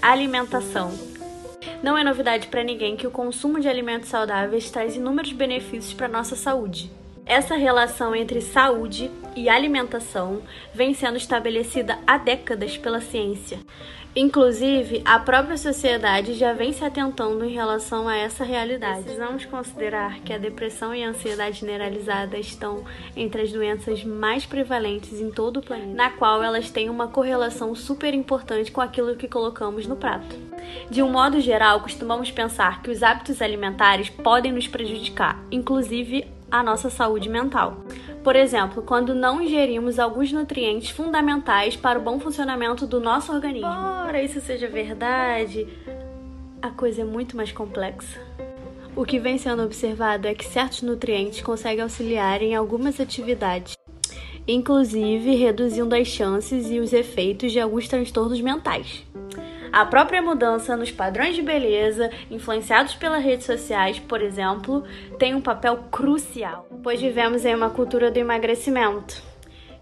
alimentação. Não é novidade para ninguém que o consumo de alimentos saudáveis traz inúmeros benefícios para nossa saúde. Essa relação entre saúde e alimentação vem sendo estabelecida há décadas pela ciência. Inclusive, a própria sociedade já vem se atentando em relação a essa realidade. Precisamos considerar que a depressão e a ansiedade generalizada estão entre as doenças mais prevalentes em todo o planeta, na qual elas têm uma correlação super importante com aquilo que colocamos no prato. De um modo geral, costumamos pensar que os hábitos alimentares podem nos prejudicar, inclusive a nossa saúde mental. Por exemplo, quando não ingerimos alguns nutrientes fundamentais para o bom funcionamento do nosso organismo. Embora isso seja verdade, a coisa é muito mais complexa. O que vem sendo observado é que certos nutrientes conseguem auxiliar em algumas atividades, inclusive reduzindo as chances e os efeitos de alguns transtornos mentais. A própria mudança nos padrões de beleza, influenciados pelas redes sociais, por exemplo, tem um papel crucial, pois vivemos em uma cultura do emagrecimento,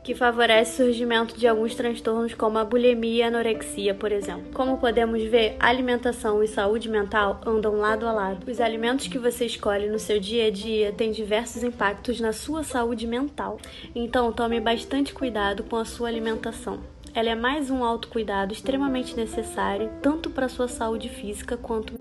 que favorece o surgimento de alguns transtornos como a bulimia e anorexia, por exemplo. Como podemos ver, alimentação e saúde mental andam lado a lado. Os alimentos que você escolhe no seu dia a dia têm diversos impactos na sua saúde mental. Então, tome bastante cuidado com a sua alimentação. Ela é mais um autocuidado extremamente necessário, tanto para sua saúde física quanto